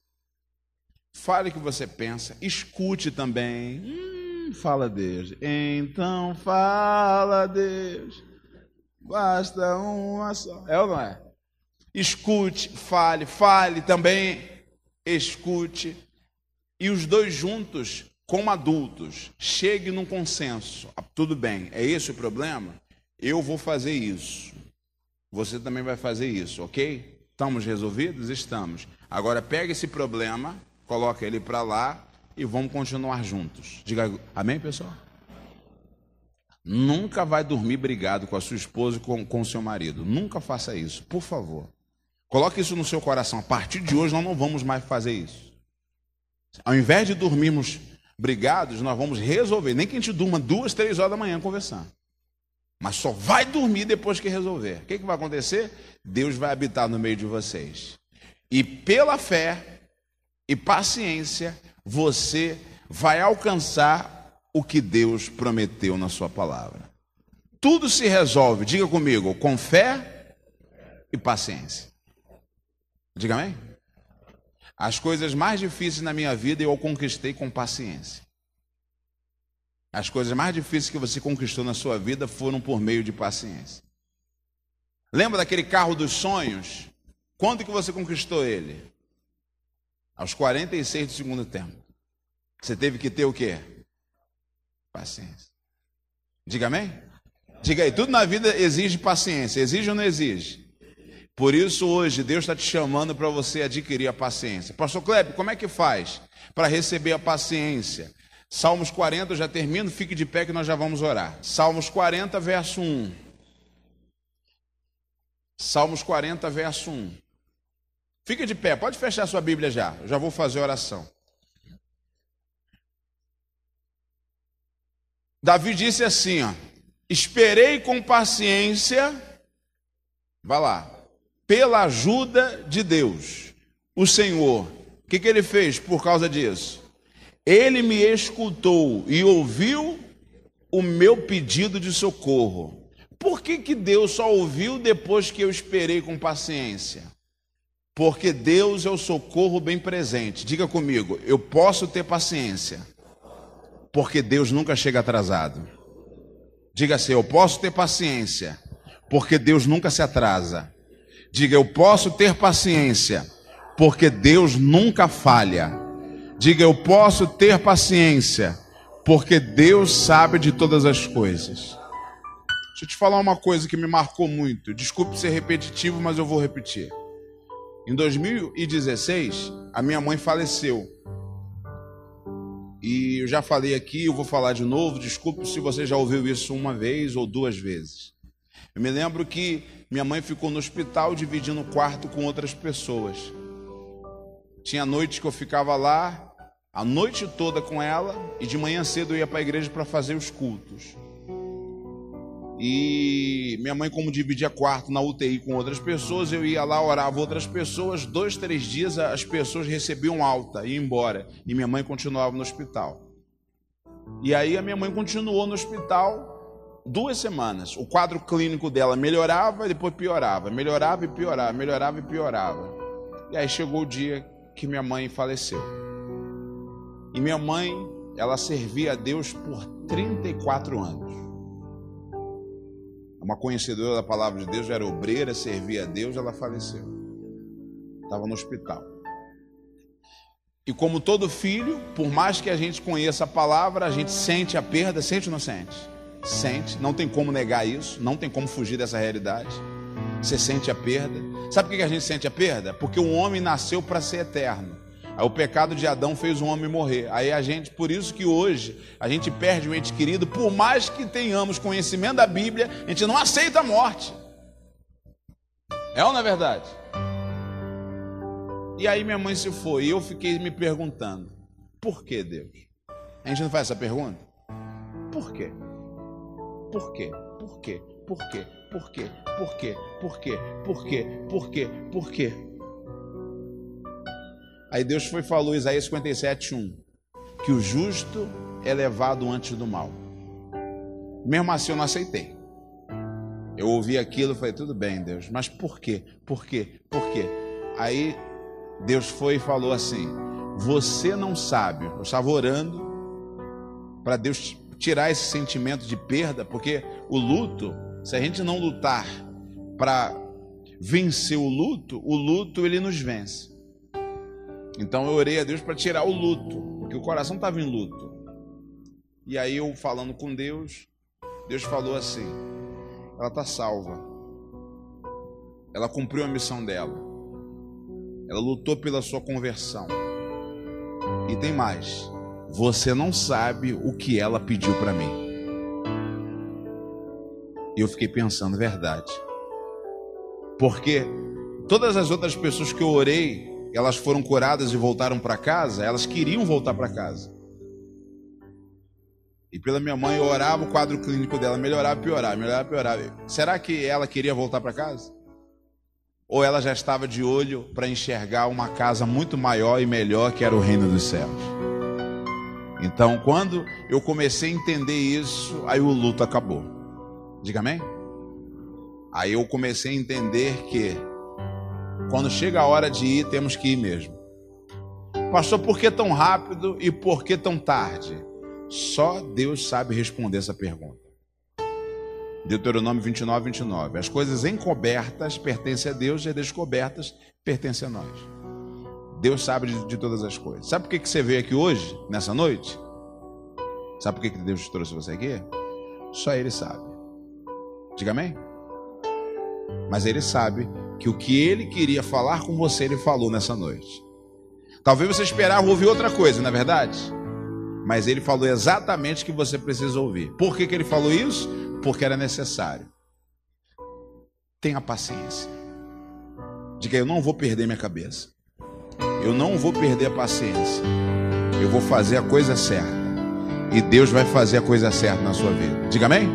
[SPEAKER 1] Fale o que você pensa, escute também. Hum, fala Deus. Então fala Deus. Basta uma só. É ou não é? Escute, fale, fale também, escute. E os dois juntos como adultos, chegue num consenso. Ah, tudo bem, é esse o problema? Eu vou fazer isso. Você também vai fazer isso, ok? Estamos resolvidos? Estamos. Agora pega esse problema, coloca ele para lá e vamos continuar juntos. Diga amém, pessoal? Nunca vai dormir brigado com a sua esposa com, com o seu marido. Nunca faça isso, por favor. Coloque isso no seu coração. A partir de hoje nós não vamos mais fazer isso. Ao invés de dormirmos brigados, nós vamos resolver. Nem que a gente durma duas, três horas da manhã conversando. Mas só vai dormir depois que resolver. O que, que vai acontecer? Deus vai habitar no meio de vocês. E pela fé e paciência, você vai alcançar o que Deus prometeu na sua palavra. Tudo se resolve, diga comigo, com fé e paciência. Diga amém? As coisas mais difíceis na minha vida eu conquistei com paciência. As coisas mais difíceis que você conquistou na sua vida foram por meio de paciência. Lembra daquele carro dos sonhos? Quando que você conquistou ele? Aos 46 do segundo tempo. Você teve que ter o quê? Paciência. Diga amém? Diga aí, tudo na vida exige paciência. Exige ou não exige? Por isso, hoje, Deus está te chamando para você adquirir a paciência. Pastor Kleber, como é que faz para receber a paciência? Salmos 40, eu já termino, fique de pé que nós já vamos orar. Salmos 40, verso 1. Salmos 40, verso 1. Fique de pé, pode fechar sua Bíblia já, eu já vou fazer oração. Davi disse assim: ó, Esperei com paciência, vá lá, pela ajuda de Deus, o Senhor. O que, que ele fez por causa disso? Ele me escutou e ouviu o meu pedido de socorro. Por que, que Deus só ouviu depois que eu esperei com paciência? Porque Deus é o socorro bem presente. Diga comigo, eu posso ter paciência, porque Deus nunca chega atrasado. Diga assim: eu posso ter paciência, porque Deus nunca se atrasa. Diga: eu posso ter paciência, porque Deus nunca falha. Diga: eu posso ter paciência, porque Deus sabe de todas as coisas. Deixa eu te falar uma coisa que me marcou muito. Desculpe ser repetitivo, mas eu vou repetir. Em 2016, a minha mãe faleceu. E eu já falei aqui, eu vou falar de novo. Desculpe se você já ouviu isso uma vez ou duas vezes. Eu me lembro que minha mãe ficou no hospital dividindo o quarto com outras pessoas. Tinha noites que eu ficava lá a noite toda com ela e de manhã cedo eu ia para a igreja para fazer os cultos. E minha mãe, como dividia quarto na UTI com outras pessoas, eu ia lá, orava outras pessoas. Dois, três dias as pessoas recebiam alta e embora. E minha mãe continuava no hospital. E aí a minha mãe continuou no hospital duas semanas. O quadro clínico dela melhorava e depois piorava. Melhorava e piorava, melhorava e piorava. E aí chegou o dia que minha mãe faleceu. E minha mãe, ela servia a Deus por 34 anos uma conhecedora da palavra de Deus, era obreira, servia a Deus, ela faleceu. Estava no hospital. E como todo filho, por mais que a gente conheça a palavra, a gente sente a perda, sente ou não sente? Sente, não tem como negar isso, não tem como fugir dessa realidade. Você sente a perda. Sabe por que a gente sente a perda? Porque o homem nasceu para ser eterno. Aí o pecado de Adão fez o homem morrer. Aí a gente, por isso que hoje a gente perde um ente querido, por mais que tenhamos conhecimento da Bíblia, a gente não aceita a morte. É ou não é verdade? E aí minha mãe se foi e eu fiquei me perguntando: por que Deus? A gente não faz essa pergunta? Por quê? Por quê? Por quê? Por quê? Por quê? Por quê? Por quê? Por quê? Por quê? Por quê? Aí Deus foi falou, Isaías 57, 1, que o justo é levado antes do mal. Mesmo assim eu não aceitei. Eu ouvi aquilo e falei, tudo bem, Deus, mas por quê? Por quê? Por quê? Aí Deus foi e falou assim: Você não sabe. Eu estava orando para Deus tirar esse sentimento de perda, porque o luto, se a gente não lutar para vencer o luto, o luto ele nos vence. Então eu orei a Deus para tirar o luto, porque o coração estava em luto. E aí eu falando com Deus, Deus falou assim: ela está salva. Ela cumpriu a missão dela. Ela lutou pela sua conversão. E tem mais. Você não sabe o que ela pediu para mim. E eu fiquei pensando, verdade. Porque todas as outras pessoas que eu orei, elas foram curadas e voltaram para casa, elas queriam voltar para casa. E pela minha mãe, eu orava o quadro clínico dela, melhorava piorava, melhorava piorava. Será que ela queria voltar para casa? Ou ela já estava de olho para enxergar uma casa muito maior e melhor que era o reino dos céus? Então, quando eu comecei a entender isso, aí o luto acabou. Diga amém? Aí eu comecei a entender que quando chega a hora de ir, temos que ir mesmo. Pastor, por que tão rápido e por que tão tarde? Só Deus sabe responder essa pergunta. Deuteronômio 29, 29. As coisas encobertas pertencem a Deus e as descobertas pertencem a nós. Deus sabe de, de todas as coisas. Sabe por que, que você veio aqui hoje, nessa noite? Sabe por que, que Deus trouxe você aqui? Só Ele sabe. Diga amém. Mas Ele sabe que o que ele queria falar com você, ele falou nessa noite. Talvez você esperava ouvir outra coisa, não é verdade? Mas ele falou exatamente o que você precisa ouvir. Por que, que ele falou isso? Porque era necessário. Tenha paciência. Diga, eu não vou perder minha cabeça. Eu não vou perder a paciência. Eu vou fazer a coisa certa. E Deus vai fazer a coisa certa na sua vida. Diga amém?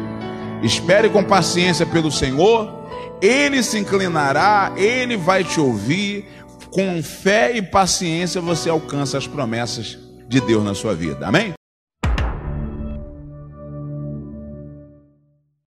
[SPEAKER 1] Espere com paciência pelo Senhor. Ele se inclinará, ele vai te ouvir. Com fé e paciência você alcança as promessas de Deus na sua vida. Amém?